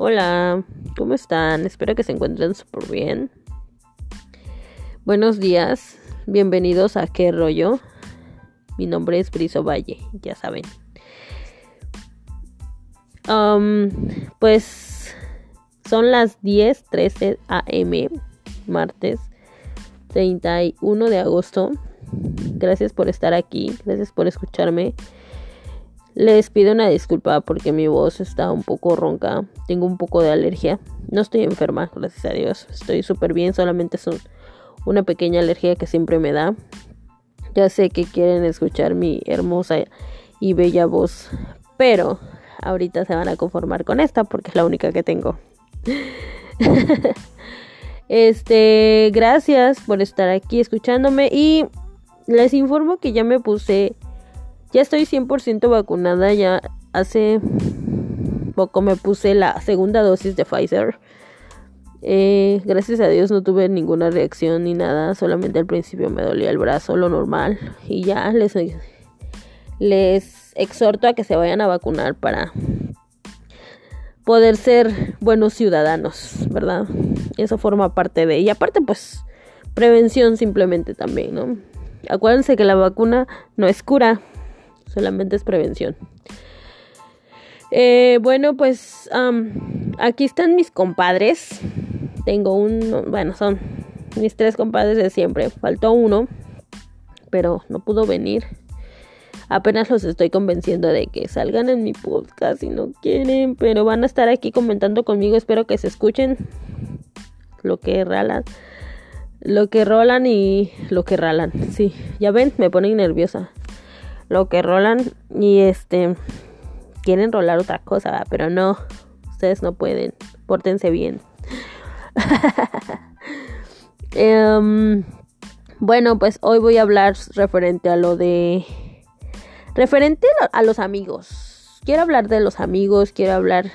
Hola, ¿cómo están? Espero que se encuentren súper bien. Buenos días, bienvenidos a ¿Qué rollo? Mi nombre es Briso Valle, ya saben. Pues son las 10:13 am, martes 31 de agosto. Gracias por estar aquí, gracias por escucharme. Les pido una disculpa porque mi voz está un poco ronca, tengo un poco de alergia. No estoy enferma, gracias a Dios. Estoy súper bien, solamente es una pequeña alergia que siempre me da. Ya sé que quieren escuchar mi hermosa y bella voz, pero ahorita se van a conformar con esta porque es la única que tengo. este, gracias por estar aquí escuchándome y les informo que ya me puse ya estoy 100% vacunada, ya hace poco me puse la segunda dosis de Pfizer. Eh, gracias a Dios no tuve ninguna reacción ni nada, solamente al principio me dolía el brazo, lo normal. Y ya les, les exhorto a que se vayan a vacunar para poder ser buenos ciudadanos, ¿verdad? Eso forma parte de... Y aparte pues prevención simplemente también, ¿no? Acuérdense que la vacuna no es cura, solamente es prevención. Eh, bueno, pues aquí están mis compadres. Tengo un, bueno, son mis tres compadres de siempre. Faltó uno, pero no pudo venir. Apenas los estoy convenciendo de que salgan en mi podcast si no quieren, pero van a estar aquí comentando conmigo. Espero que se escuchen lo que ralan, lo que rolan y lo que ralan. Sí, ya ven, me ponen nerviosa lo que rolan y este quieren rolar otra cosa, pero no, ustedes no pueden, pórtense bien. Em, bueno, pues hoy voy a hablar referente a lo de referente a los amigos. Quiero hablar de los amigos, quiero hablar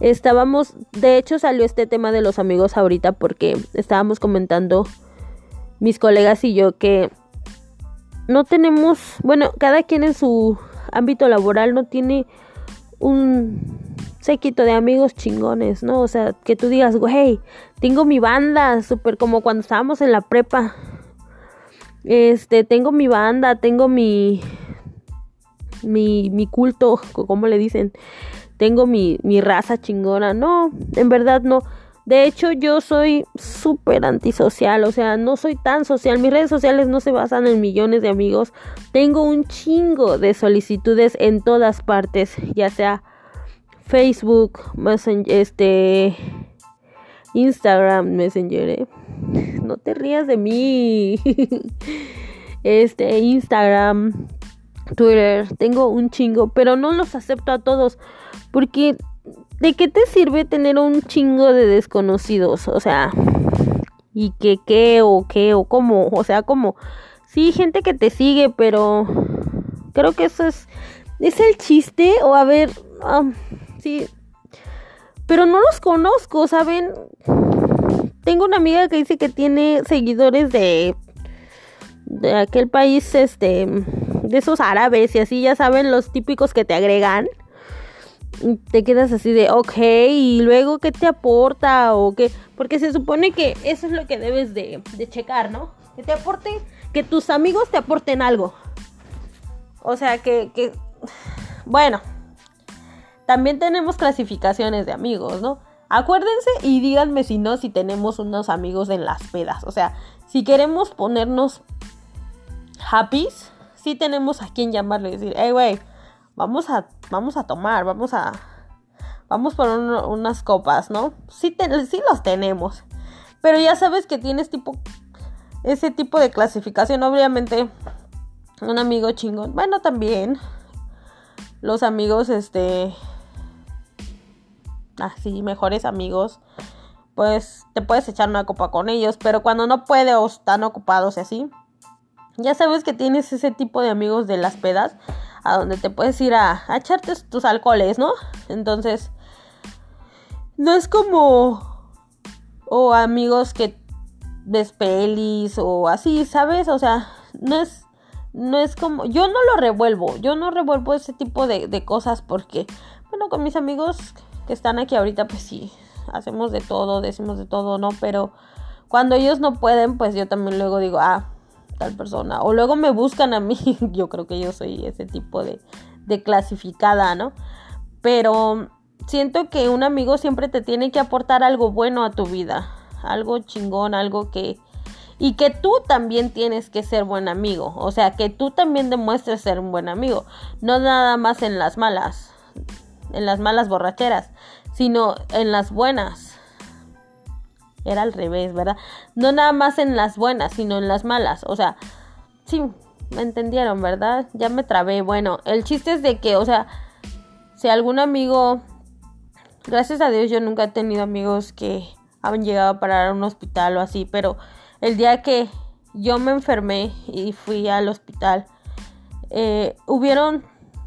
estábamos, de hecho salió este tema de los amigos ahorita porque estábamos comentando mis colegas y yo que no tenemos, bueno, cada quien en su ámbito laboral no tiene un séquito de amigos chingones, ¿no? O sea, que tú digas, güey, tengo mi banda, súper como cuando estábamos en la prepa. Este, tengo mi banda, tengo mi, mi, mi culto, como le dicen, tengo mi, mi raza chingona. No, en verdad no. De hecho, yo soy súper antisocial, o sea, no soy tan social. Mis redes sociales no se basan en millones de amigos. Tengo un chingo de solicitudes en todas partes, ya sea Facebook, Messenger, este, Instagram, Messenger. ¿eh? No te rías de mí. este, Instagram, Twitter, tengo un chingo, pero no los acepto a todos porque ¿de qué te sirve tener un chingo de desconocidos? O sea, y que qué o qué o cómo, o sea, como sí, gente que te sigue, pero creo que eso es es el chiste o a ver, sí, pero no los conozco, ¿saben? Tengo una amiga que dice que tiene seguidores de de aquel país este de esos árabes y así, ya saben, los típicos que te agregan te quedas así de, ok, y luego qué te aporta o qué, porque se supone que eso es lo que debes de, de checar, ¿no? Que te aporten, que tus amigos te aporten algo. O sea, que, que, bueno, también tenemos clasificaciones de amigos, ¿no? Acuérdense y díganme si no, si tenemos unos amigos en las pedas. O sea, si queremos ponernos happy, sí tenemos a quien llamarle y decir, hey, güey vamos a, vamos a tomar, vamos a, vamos por unas copas, ¿no? Sí, sí los tenemos, pero ya sabes que tienes tipo, ese tipo de clasificación, obviamente, un amigo chingón, bueno, también, los amigos, este, así, mejores amigos, pues te puedes echar una copa con ellos, pero cuando no puedes o están ocupados y así, ya sabes que tienes ese tipo de amigos de las pedas a donde te puedes ir a, echarte tus alcoholes, ¿no? Entonces, no es como o amigos que ves pelis o así, ¿sabes? O sea, no es no es como yo no lo revuelvo, yo no revuelvo ese tipo de, de cosas porque bueno, con mis amigos que están aquí ahorita, pues sí, hacemos de todo, decimos de todo, ¿no? Pero cuando ellos no pueden, pues yo también luego digo, ah, tal persona. O luego me buscan a mí, yo creo que yo soy ese tipo de, de clasificada, ¿no? Pero siento que un amigo siempre te tiene que aportar algo bueno a tu vida, algo chingón, algo que... Y que tú también tienes que ser buen amigo, o sea, que tú también demuestres ser un buen amigo, no nada más en las malas, en las malas borracheras, sino en las buenas. Era al revés, ¿verdad? No nada más en las buenas, sino en las malas, o sea, sí, me entendieron, ¿verdad? Ya me trabé. Bueno, el chiste es de que, o sea, si algún amigo gracias a Dios yo nunca he tenido amigos que han llegado a parar a un hospital o así, pero el día que yo me enfermé y fui al hospital, eh, hubieron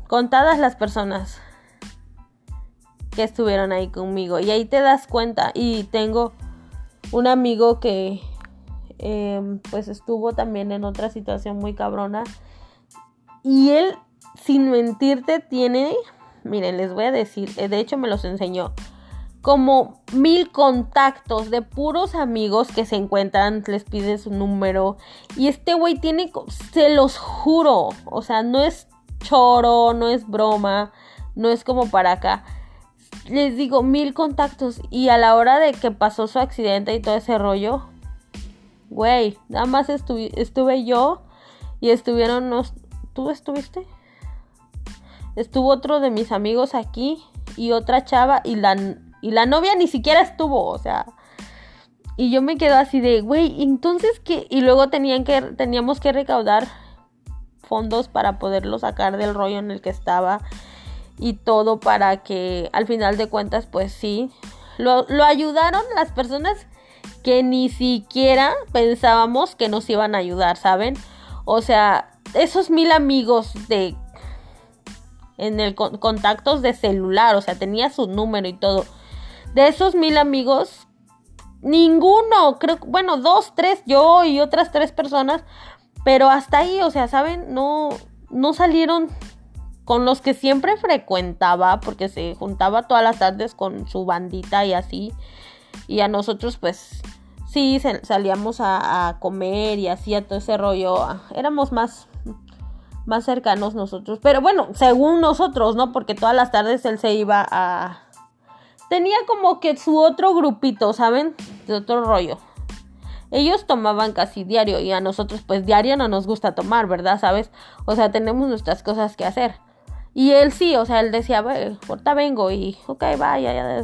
contadas las personas que estuvieron ahí conmigo y ahí te das cuenta y tengo un amigo que em, pues estuvo también en otra situación muy cabrona y él sin mentirte tiene miren, les voy a decir, eh, de hecho me los enseñó, como mil contactos de puros amigos que se encuentran, les pide su número. Y este güey tiene, se los juro, o sea, no es choro, no es broma, no es como para acá. Les digo, mil contactos. Y a la hora de que pasó su accidente y todo ese rollo, güey, nada más estuve yo y estuvieron, ¿tú estuviste? estuvo otro de mis amigos aquí y otra chava y la, y la novia ni siquiera estuvo, o sea. Y yo me quedo así de, güey, entonces qué? Y luego tenían que, teníamos que recaudar fondos para poderlo sacar del rollo en el que estaba y todo para que al final de cuentas, pues sí, lo, lo ayudaron las personas que ni siquiera pensábamos que nos iban a ayudar, ¿saben? O sea, esos mil amigos de en el contactos de celular, o sea, tenía su número y todo. De esos mil amigos, ninguno, creo, bueno, dos, tres, yo y otras tres personas, pero hasta ahí, o sea, ¿saben? No, no salieron con los que siempre frecuentaba, porque se juntaba todas las tardes con su bandita y así. Y a nosotros, pues, sí, salíamos a, a comer y hacía todo ese rollo. Éramos más más cercanos nosotros. Pero bueno, según nosotros, ¿no? Porque todas las tardes él se iba a... Tenía como que su otro grupito, ¿saben? De otro rollo. Ellos tomaban casi diario y a nosotros pues diario no nos gusta tomar, ¿verdad? ¿Sabes? O sea, tenemos nuestras cosas que hacer. Y él sí, o sea, él decía, ahorita vengo y, ok, vaya, ya.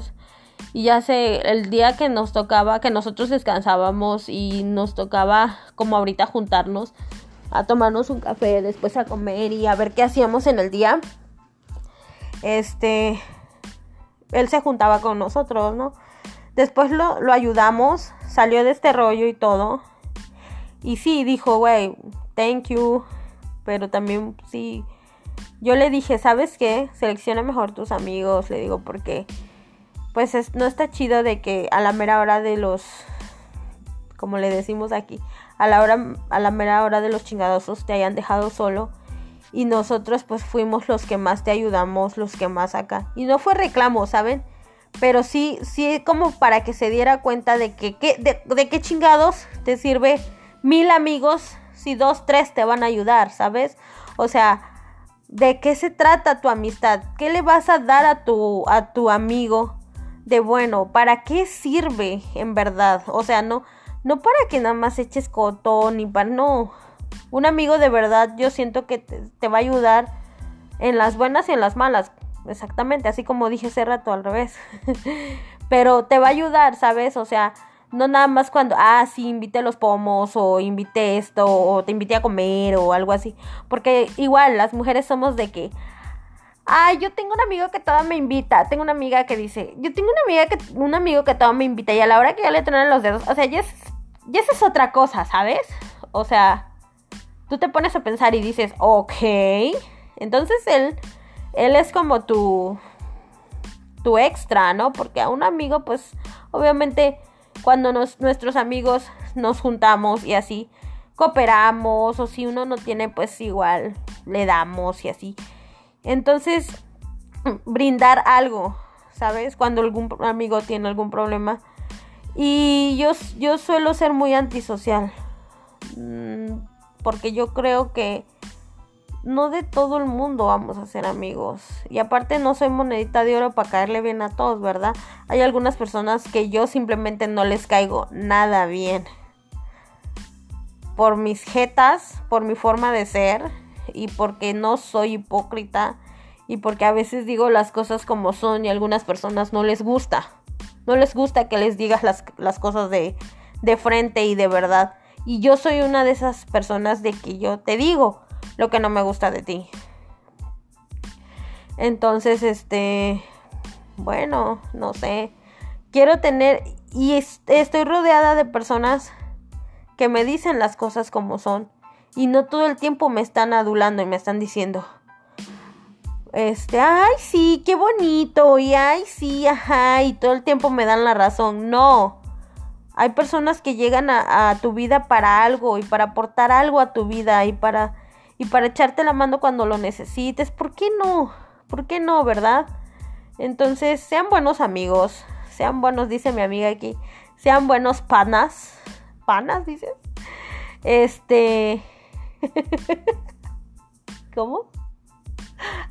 Y ya sé, el día que nos tocaba, que nosotros descansábamos y nos tocaba como ahorita juntarnos, a tomarnos un café, después a comer y a ver qué hacíamos en el día. Este, él se juntaba con nosotros, ¿no? Después lo, lo ayudamos, salió de este rollo y todo. Y sí, dijo, güey, thank you. Pero también sí, yo le dije, ¿sabes qué? Selecciona mejor tus amigos, le digo, porque pues es, no está chido de que a la mera hora de los, como le decimos aquí, a la hora, a la mera hora de los chingadosos te hayan dejado solo. Y nosotros pues fuimos los que más te ayudamos, los que más acá. Y no fue reclamo, ¿saben? Pero sí, sí como para que se diera cuenta de que, de, de qué chingados te sirve mil amigos si dos, tres te van a ayudar, ¿sabes? O sea, ¿de qué se trata tu amistad? ¿Qué le vas a dar a tu, a tu amigo de bueno? ¿Para qué sirve en verdad? O sea, no, no para que nada más eches cotón ni para no. Un amigo de verdad yo siento que te, va a ayudar en las buenas y en las malas. Exactamente, así como dije hace rato al revés. Pero te va a ayudar, ¿sabes? O sea, no nada más cuando, ah, sí, invité los pomos o invité esto o te invité a comer o algo así. Porque igual las mujeres somos de que, Ay, yo tengo un amigo que todo me invita. Tengo una amiga que dice, yo tengo una amiga que, un amigo que todo me invita y a la hora que ya le traen los dedos, o sea, ya es y esa es otra cosa, ¿sabes? O sea, tú te pones a pensar y dices, ok. Entonces él, él es como tu, tu extra, ¿no? Porque a un amigo, pues, obviamente, cuando nos, nuestros amigos nos juntamos y así, cooperamos, o si uno no tiene, pues igual le damos y así. Entonces, brindar algo, ¿sabes? Cuando algún amigo tiene algún problema. Y yo, yo suelo ser muy antisocial. Mm, porque yo creo que no de todo el mundo vamos a ser amigos. Y aparte no soy monedita de oro para caerle bien a todos, ¿verdad? Hay algunas personas que yo simplemente no les caigo nada bien. Por mis jetas, por mi forma de ser y porque no soy hipócrita y porque a veces digo las cosas como son y a algunas personas no les gusta. No les gusta que les digas las, las cosas de, de frente y de verdad. Y yo soy una de esas personas de que yo te digo lo que no me gusta de ti. Entonces, este, bueno, no sé. Quiero tener y estoy rodeada de personas que me dicen las cosas como son y no todo el tiempo me están adulando y me están diciendo, este, ay, sí, qué bonito, y ay, sí, ajá, y todo el tiempo me dan la razón. No. Hay personas que llegan a, a, tu vida para algo y para aportar algo a tu vida y para, y para echarte la mano cuando lo necesites. ¿Por qué no? ¿Por qué no, verdad? Entonces, sean buenos amigos, sean buenos, dice mi amiga aquí, sean buenos panas. ¿Panas, dices? Este... ¿Cómo?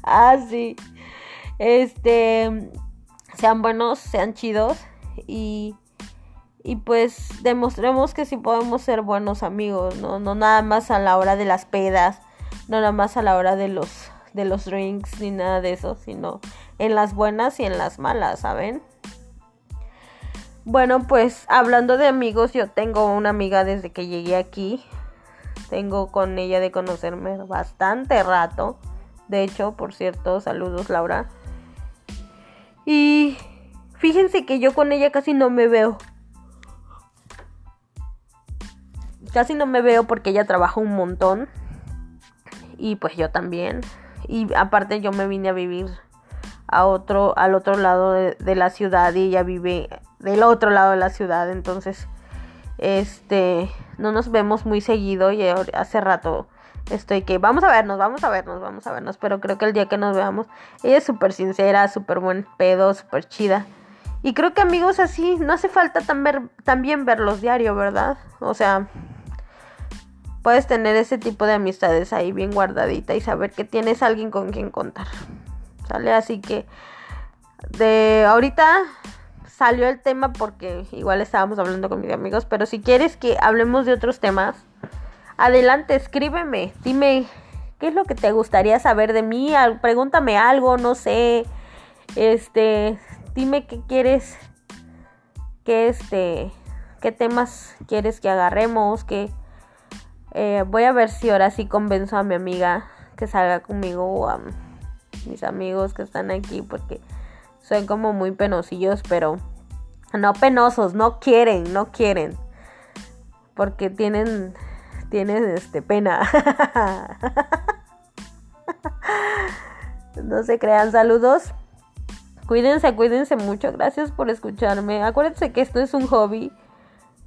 ah, sí. Este, sean buenos, sean chidos y, y pues demostremos que sí podemos ser buenos amigos, ¿no? No nada más a la hora de las pedas, no nada más a la hora de los, de los drinks ni nada de eso, sino en las buenas y en las malas, ¿saben? Bueno, pues hablando de amigos, yo tengo una amiga desde que llegué aquí. Tengo con ella de conocerme bastante rato. De hecho, por cierto, saludos Laura. Y fíjense que yo con ella casi no me veo. Casi no me veo porque ella trabaja un montón. Y pues yo también. Y aparte yo me vine a vivir a otro, al otro lado de, la ciudad y ella vive del otro lado de la ciudad. Entonces, este, no nos vemos muy seguido y hace rato estoy que vamos a vernos, vamos a vernos, vamos a vernos, pero creo que el día que nos veamos, ella es súper sincera, súper buen pedo, súper chida. Y creo que amigos así, no hace falta también verlos diario, ¿verdad? O sea, puedes tener ese tipo de amistades ahí bien guardadita y saber que tienes alguien con quien contar. ¿Sale? Así que de ahorita salió el tema porque igual estábamos hablando con mis amigos, pero si quieres que hablemos de otros temas, adelante, escríbeme, dime qué es lo que te gustaría saber de mí, pregúntame algo, no sé, este, dime qué quieres, qué este, qué temas quieres que agarremos, que eh, voy a ver si ahora sí convenzo a mi amiga que salga conmigo o a mis amigos que están aquí porque son como muy penosillos, pero no penosos, no quieren, no quieren. Porque tienen tienes este pena. no se crean saludos. Cuídense, cuídense mucho. Gracias por escucharme. Acuérdense que esto es un hobby.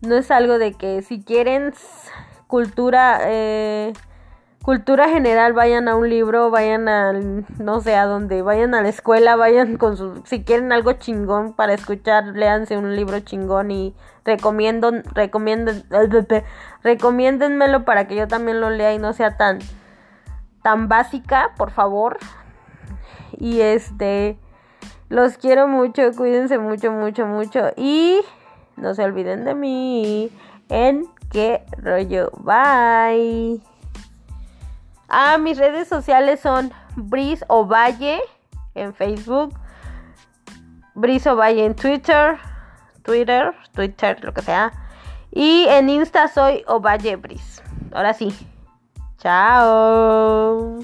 No es algo de que si quieren cultura, eh, cultura general, vayan a un libro, vayan a no sé a dónde, vayan a la escuela, vayan con su, si quieren algo chingón para escuchar, léanse un libro chingón y recomiendo, recomienden, recomiéndenmelo para que yo también lo lea y no sea tan, tan básica, por favor. Y este, los quiero mucho, cuídense mucho, mucho, mucho y no se olviden de mí en qué rollo. Bye. Ah, mis redes sociales son Bris Ovalle en Facebook, Bris Ovalle en Twitter, Twitter, Twitter, lo que sea. Y en Insta soy Ovalle Bris. Ahora sí. Chao.